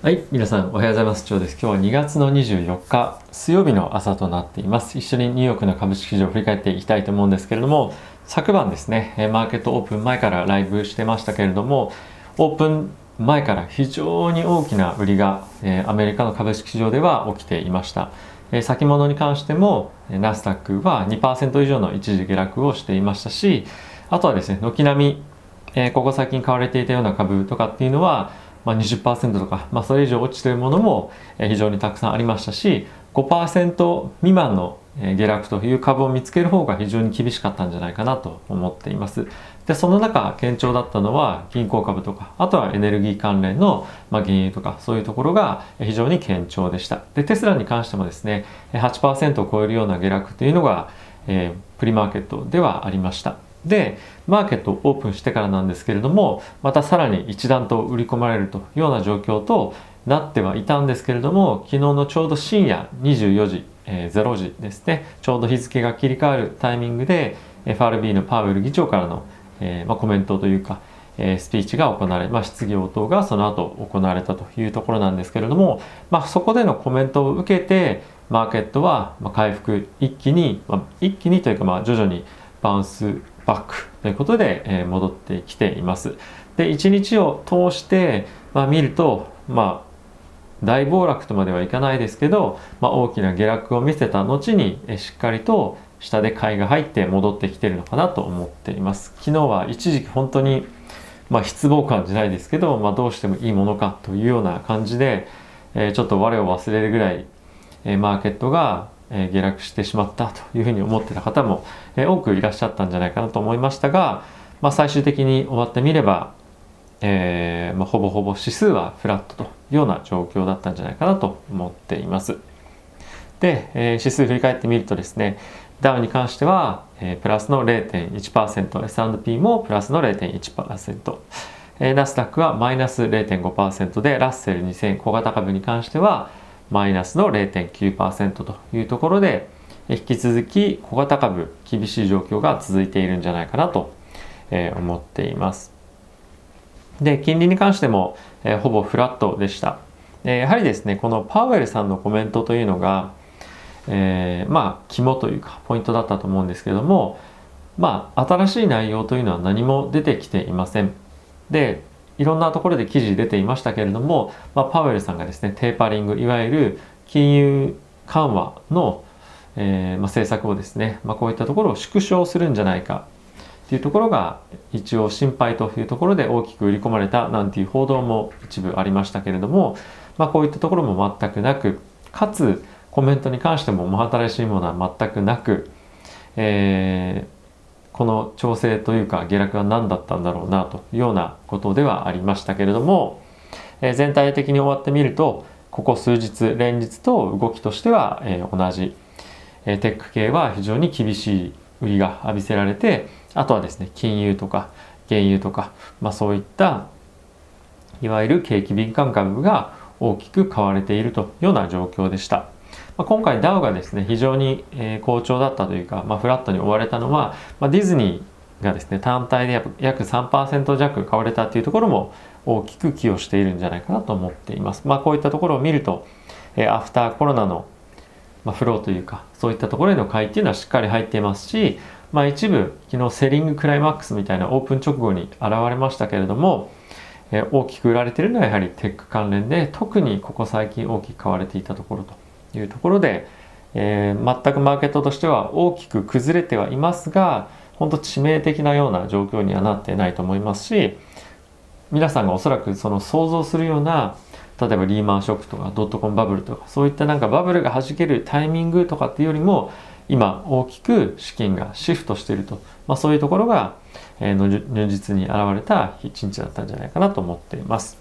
はい、皆さんおはようございます。長です。今日は2月の24日、水曜日の朝となっています。一緒にニューヨークの株式市場を振り返っていきたいと思うんですけれども、昨晩ですね、マーケットオープン前からライブしてましたけれども、オープン前から非常に大きな売りが、えアメリカの株式市場では起きていました。え先物に関しても、ナスダックは2%以上の一時下落をしていましたし、あとはですね、軒並み、えここ最近買われていたような株とかっていうのは、まあ、20%とか、まあ、それ以上落ちているものも非常にたくさんありましたし5%未満の下落という株を見つける方が非常に厳しかったんじゃないかなと思っています。で、その中、堅調だったのは銀行株とか、あとはエネルギー関連の、まあ、原油とか、そういうところが非常に堅調でした。で、テスラに関してもですね、8%を超えるような下落というのが、えー、プリマーケットではありました。でマーケットをオープンしてからなんですけれどもまたさらに一段と売り込まれるというような状況となってはいたんですけれども昨日のちょうど深夜24時、えー、0時ですねちょうど日付が切り替わるタイミングで FRB のパウエル議長からの、えーまあ、コメントというか、えー、スピーチが行われ、まあ、質疑応答がその後行われたというところなんですけれども、まあ、そこでのコメントを受けてマーケットは回復一気に、まあ、一気にというかまあ徐々にバウンスバックということで、え戻ってきています。で、1日を通して、まあ、見ると、まあ、大暴落とまではいかないですけど、まあ、大きな下落を見せた後に、えしっかりと下で買いが入って戻ってきてるのかなと思っています。昨日は一時期本当に、まあ、失望感じゃないですけど、まあ、どうしてもいいものかというような感じで、えー、ちょっと我を忘れるぐらい、えー、マーケットがえ下落してしまったというふうに思ってた方も、え多くいらっしゃったんじゃないかなと思いましたが、まあ、最終的に終わってみれば、えー、まあ、ほぼほぼ指数はフラットというような状況だったんじゃないかなと思っています。で、えー、指数振り返ってみるとですね、ダウに関しては、えー、プラスの0.1%、S&P もプラスの0.1%、えー、ナスダックはマイナス0.5%で、ラッセル2000小型株に関しては、マイナスの0.9%というところで、引き続き小型株厳しい状況が続いているんじゃないかなと思っています。で、金利に関しても、えほぼフラットでした。やはりですね、このパウエルさんのコメントというのが、えー、まあ、肝というか、ポイントだったと思うんですけども、まあ、新しい内容というのは何も出てきていません。で、いろんなところで記事出ていましたけれども、まあ、パウエルさんがですねテーパリングいわゆる金融緩和の、えーまあ、政策をですね、まあ、こういったところを縮小するんじゃないかっていうところが一応心配というところで大きく売り込まれたなんていう報道も一部ありましたけれども、まあ、こういったところも全くなくかつコメントに関しても真新しいものは全くなく、えーこの調整というか下落は何だったんだろうなというようなことではありましたけれども、えー、全体的に終わってみるとここ数日連日と動きとしては、えー、同じ、えー、テック系は非常に厳しい売りが浴びせられてあとはですね金融とか原油とか、まあ、そういったいわゆる景気敏感株が大きく買われているというような状況でした。まあ、今回 DAO がですね非常に、え好調だったというか、まあ、フラットに追われたのは、まあ、ディズニーがですね単体で約3%弱買われたというところも大きく寄与しているんじゃないかなと思っています。まあ、こういったところを見ると、えアフターコロナの、まフローというかそういったところへの買いっていうのはしっかり入っていますし、まあ、一部昨日セリングクライマックスみたいなオープン直後に現れましたけれども、え大きく売られているのはやはりテック関連で特にここ最近大きく買われていたところというところで、えー、全くマーケットとしては大きく崩れてはいますが本当致命的なような状況にはなってないと思いますし皆さんがおそらくその想像するような例えばリーマンショックとかドットコムバブルとかそういったなんかバブルが弾けるタイミングとかっていうよりも今大きく資金がシフトしていると、まあ、そういうところが、えー、如実に現れた一日だったんじゃないかなと思っています。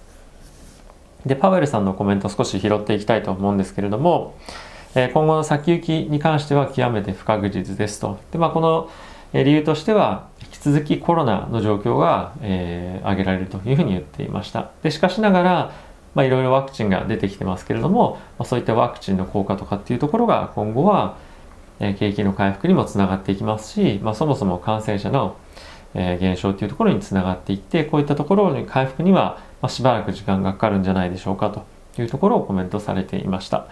で、パウエルさんのコメント少し拾っていきたいと思うんですけれども、え今後の先行きに関しては極めて不確実ですと。で、まあ、この理由としては、引き続きコロナの状況が、えー、挙げられるというふうに言っていました。で、しかしながら、まあ、いろいろワクチンが出てきてますけれども、まあ、そういったワクチンの効果とかっていうところが今後は、えー、景気の回復にもつながっていきますし、まあ、そもそも感染者の、えー、減少っていうところにつながっていって、こういったところの回復には、まあ、しばらく時間がかかるんじゃないでしょうかというところをコメントされていました。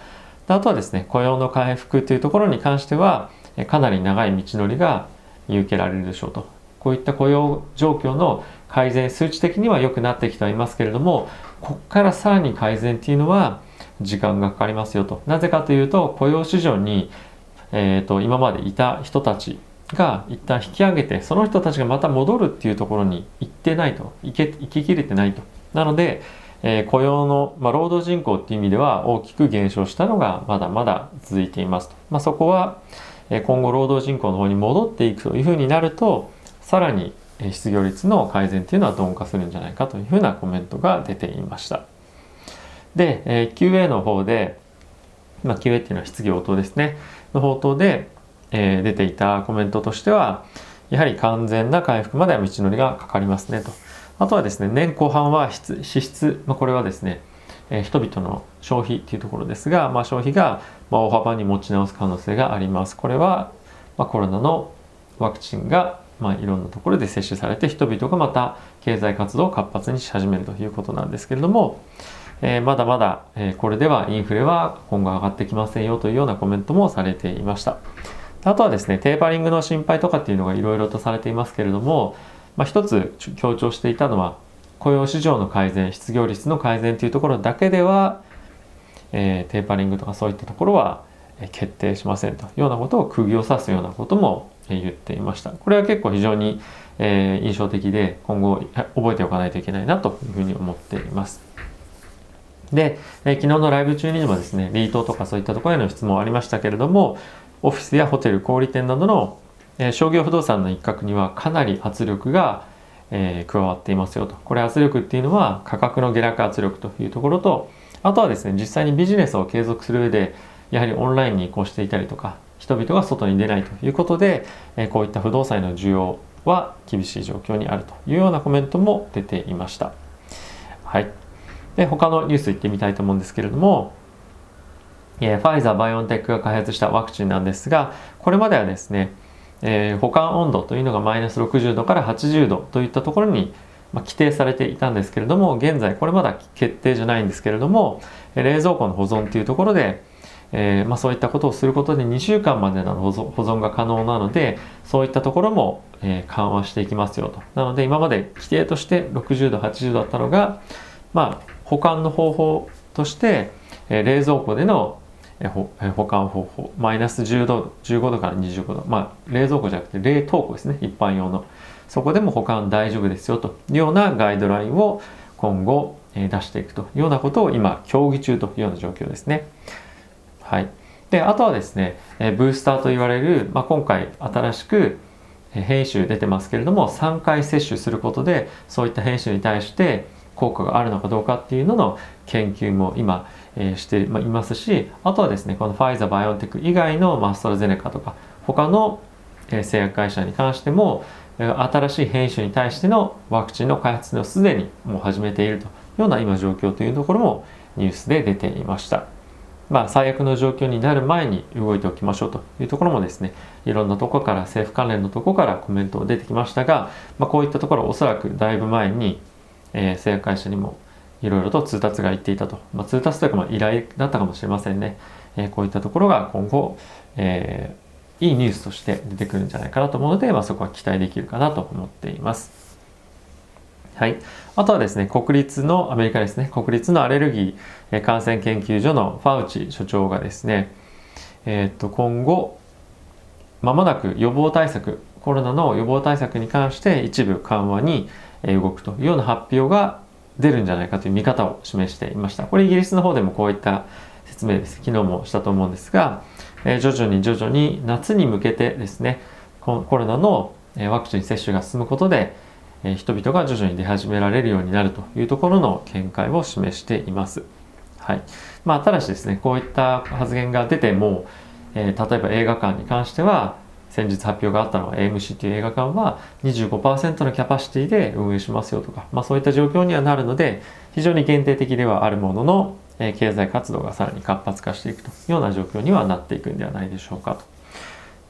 あとはですね雇用の回復というところに関してはかなり長い道のりが見受けられるでしょうと。こういった雇用状況の改善数値的には良くなってきてはいますけれどもここからさらに改善っていうのは時間がかかりますよと。なぜかというと雇用市場に、えーと、今までいた人たちが一旦引き上げてその人たちがまた戻るっていうところに行ってないと。行け行ききれてないと。なので、えー、雇用の、まあ、労働人口っていう意味では大きく減少したのがまだまだ続いていますと、まあ、そこはえ今後労働人口の方に戻っていくというふうになるとさらに失業率の改善っていうのは鈍化するんじゃないかというふうなコメントが出ていました。で、え QA の方で、まあ、QA っていうのは質疑応答ですね。の方頭で、えー、出ていたコメントとしてはやはり完全な回復までは道のりがかかりますねと。あとはですね年後半は支出、まあ、これはですね、えー、人々の消費っていうところですが、まあ、消費がまあ大幅に持ち直す可能性があります。これは、まあコロナのワクチンがまあ、いろんなところで接種されて人々がまた経済活動を活発にし始めるということなんですけれども、えー、まだまだ、えー、これではインフレは今後上がってきませんよというようなコメントもされていました。あとはですねテーパリングの心配とかっていうのがいろいろとされていますけれども、まあ、一つ強調していたのは雇用市場の改善失業率の改善というところだけでは、えー、テーパリングとかそういったところは決定しませんというようなことを釘を刺すようなことも言っていました。これは結構非常に、えー、印象的で今後覚えておかないといけないなというふうに思っています。で、えー、昨日のライブ中にもですね、リートとかそういったところへの質問ありましたけれども、オフィスやホテル、小売店などの、え、商業不動産の一角にはかなり圧力が、えー、加わっていますよと。これ圧力っていうのは価格の下落圧力というところと、あとはですね、実際にビジネスを継続する上で、やはりオンラインに移行していたりとか、人々が外に出ないということで、えこういった不動産への需要は厳しい状況にあるというようなコメントも出ていました。はい。で、他のニュース行ってみたいと思うんですけれども、えファイザー、バイオンテックが開発したワクチンなんですが、これまではですね、えー、保管温度というのがマイナス60度から80度といったところに、ま規定されていたんですけれども、現在これまだ決定じゃないんですけれども、冷蔵庫の保存というところで、えー、まあ、そういったことをすることで2週間までの保存が可能なのでそういったところも、えー、緩和していきますよと。なので今まで規定として60度80度だったのが、まあ、保管の方法として、え、冷蔵庫での保管方法マイナス10度15度から25度まあ冷蔵庫じゃなくて冷凍庫ですね一般用のそこでも保管大丈夫ですよというようなガイドラインを今後え出していくというようなことを今協議中というような状況ですね。はい。で、あとはですね、えブースターと言われる、まあ、今回新しく変異種出てますけれども、3回接種することで、そういった変異種に対して効果があるのかどうかっていうのの研究も今、えー、していますし、あとはですね、このファイザー、バイオンテック以外のマストラゼネカとか、他のえ製薬会社に関しても、新しい変異種に対してのワクチンの開発をすでにもう始めているというような今状況というところもニュースで出ていました。まあ、最悪の状況になる前に動いておきましょうというところもですねいろんなとこから政府関連のとこからコメント出てきましたが、まあ、こういったところおそらくだいぶ前に、えー、製薬会社にもいろいろと通達が言っていたと、まあ、通達というかまあ依頼だったかもしれませんね、えー、こういったところが今後、えー、いいニュースとして出てくるんじゃないかなと思うので、まあ、そこは期待できるかなと思っています。はい。あとはですね、国立の、アメリカですね、国立のアレルギー感染研究所のファウチ所長がですね、えっ、と、今後、まもなく予防対策、コロナの予防対策に関して一部緩和に動くというような発表が出るんじゃないかという見方を示していました。これイギリスの方でもこういった説明です。昨日もしたと思うんですが、え徐々に徐々に夏に向けてですね、コロナのワクチン接種が進むことで、え人々が徐々に出始められるようになるというところの見解を示しています。はいまあ、ただしですねこういった発言が出ても、え、例えば映画館に関しては先日発表があったのは AMC という映画館は25%のキャパシティで運営しますよとか、まあ、そういった状況にはなるので非常に限定的ではあるものの、え、経済活動がさらに活発化していくというような状況にはなっていくんではないでしょうか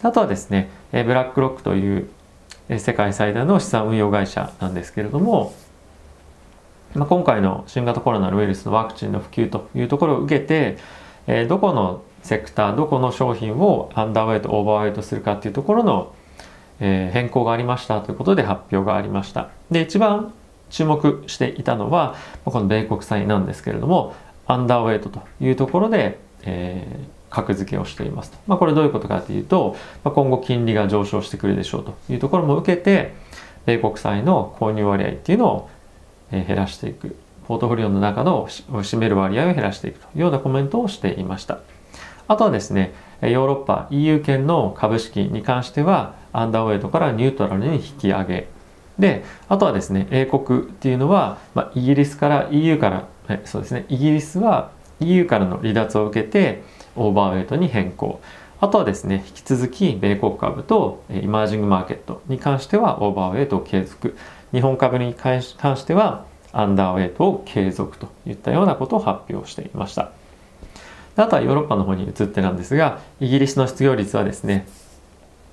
と。あとはですね、え、ブラックロックという世界最大の資産運用会社なんですけれども、ま、今回の新型コロナウイルスのワクチンの普及というところを受けて、え、どこのセクターどこの商品をアンダーウェイトオーバーウェイトするかっていうところの、えー、変更がありましたということで発表がありました。で一番注目していたのはこの米国債なんですけれどもアンダーウェイトというところで、えー、格付けをしていますと、まあ、これどういうことかというと、まあ、今後金利が上昇してくるでしょうというところも受けて米国債の購入割合っていうのをえ減らしていく。ポートフォリオの中の占める割合を減らしていくというようなコメントをしていました。あとはですねヨーロッパ EU 圏の株式に関してはアンダーウェイトからニュートラルに引き上げ。であとはですね英国っていうのは、まあ、イギリスから EU からそうですねイギリスは EU からの離脱を受けてオーバーウェイトに変更。あとはですね引き続き米国株とイマージングマーケットに関してはオーバーウェイトを継続。日本株に関してはアンダーウェイトを継続といったようなことを発表していました。あとはヨーロッパの方に移ってなんですがイギリスの失業率はですね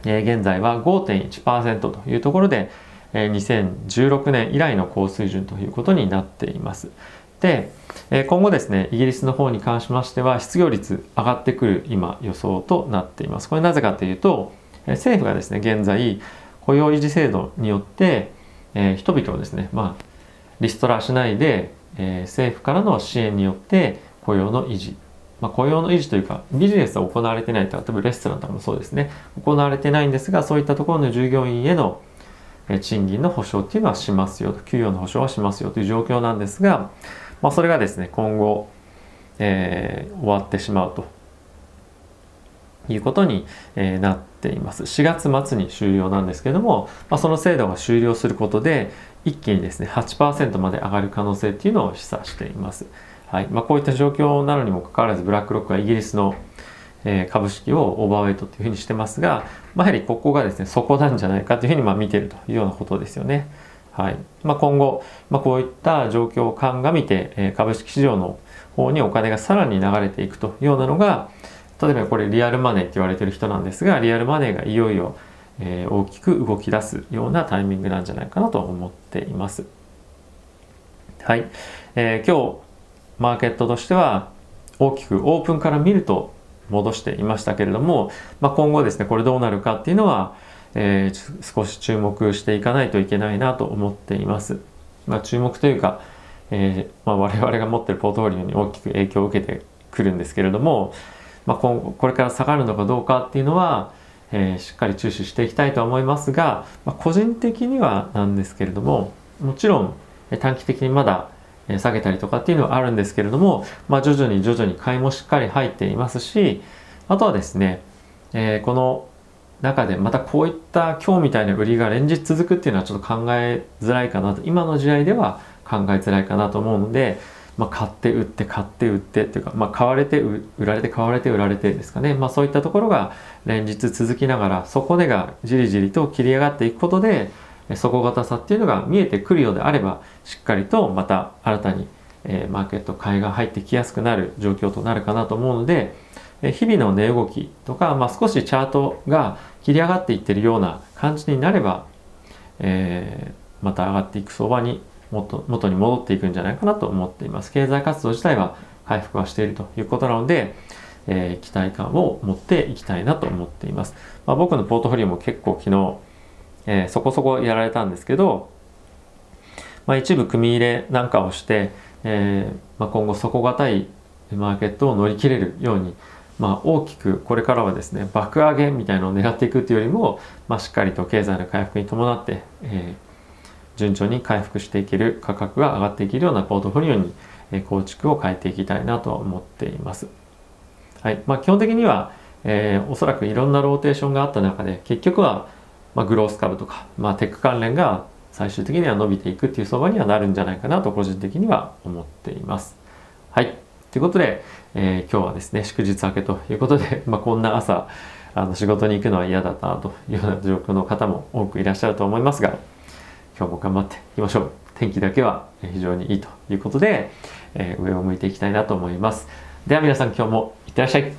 現在は5.1%というところで2016年以来の高水準ということになっています。で今後ですねイギリスの方に関しましては失業率上がってくる今予想となっています。これなぜかというと政府がですね現在雇用維持制度によって、え人々をですねまあリストラしないで、え政府からの支援によって雇用の維持まあ、雇用の維持というかビジネスは行われてないと。例えばレストランとかもそうですね。行われてないんですがそういったところの従業員への賃金の保障っていうのはしますよと。給与の保障はしますよという状況なんですがまあ、それがですね今後、えー、終わってしまうと。いうことに、え、なっています。4月末に終了なんですけれども、まあ、その制度が終了することで一気にですね8%まで上がる可能性っていうのを示唆しています、はいまあ、こういった状況なのにもかかわらずブラックロックはイギリスのえ株式をオーバーウェイトというふうにしてますが、まあ、やはりここがですねそこなんじゃないかというふうにま見ているというようなことですよね。はいまあ、今後、まあ、こういった状況を鑑みて、え株式市場の方にお金がさらに流れていくというようなのが例えばこれリアルマネーって言われてる人なんですがリアルマネーがいよいよ、え大きく動き出すようなタイミングなんじゃないかなと思っています。はい、えー、今日マーケットとしては大きくオープンから見ると戻していましたけれども、まあ、今後ですねこれどうなるかっていうのはえー、少し注目していかないといけないなと思っています。まあ、注目というか、えー、まあ、我々が持ってるポートフォリオに大きく影響を受けてくるんですけれども、まあ、今後これから下がるのかどうかっていうのは、えー、しっかり注視していきたいと思いますが、まあ、個人的にはなんですけれどももちろん短期的にまだ下げたりとかっていうのはあるんですけれども、まあ、徐々に徐々に買いもしっかり入っていますしあとはですね、えー、この中でまたこういった今日みたいな売りが連日続くっていうのはちょっと考えづらいかなと今の時代では考えづらいかなと思うので、まあ、買って売って買って売ってっていうか、まあ、買われて売られて買われて売られてですかね、まあ、そういったところが連日続きながら底値がじりじりと切り上がっていくことで底堅さっていうのが見えてくるようであればしっかりとまた新たに、えー、マーケット買いが入ってきやすくなる状況となるかなと思うのでえ日々の値動きとか、まあ、少しチャートが切り上がっていってるような感じになれば、えー、また上がっていく相場に元元に戻っていくんじゃないかなと思っています。経済活動自体は回復はしているということなので、え、期待感を持っていきたいなと思っています。まあ、僕のポートフォリオも結構昨日、えー、そこそこやられたんですけど、まあ、一部組み入れなんかをして、えーまあ、今後底堅いマーケットを乗り切れるようにまあ、大きくこれからはですね爆上げみたいなのを狙っていくっていうよりも、まあ、しっかりと経済の回復に伴って、えー、順調に回復していける価格が上がっていけるようなポートフォリオに、え、構築を変えていきたいなと思っています。はいまあ、基本的には、え、おそらくいろんなローテーションがあった中で結局は、まあ、グロース株とか、まあ、テック関連が最終的には伸びていくっていう相場にはなるんじゃないかなと個人的には思っています。はい。ということで、えー、今日はですね、祝日明けということで、まあ、こんな朝、あの仕事に行くのは嫌だったなというような状況の方も多くいらっしゃると思いますが、今日も頑張っていきましょう。天気だけは非常にいいということで、えー、上を向いていきたいなと思います。では皆さん今日もいってらっしゃい。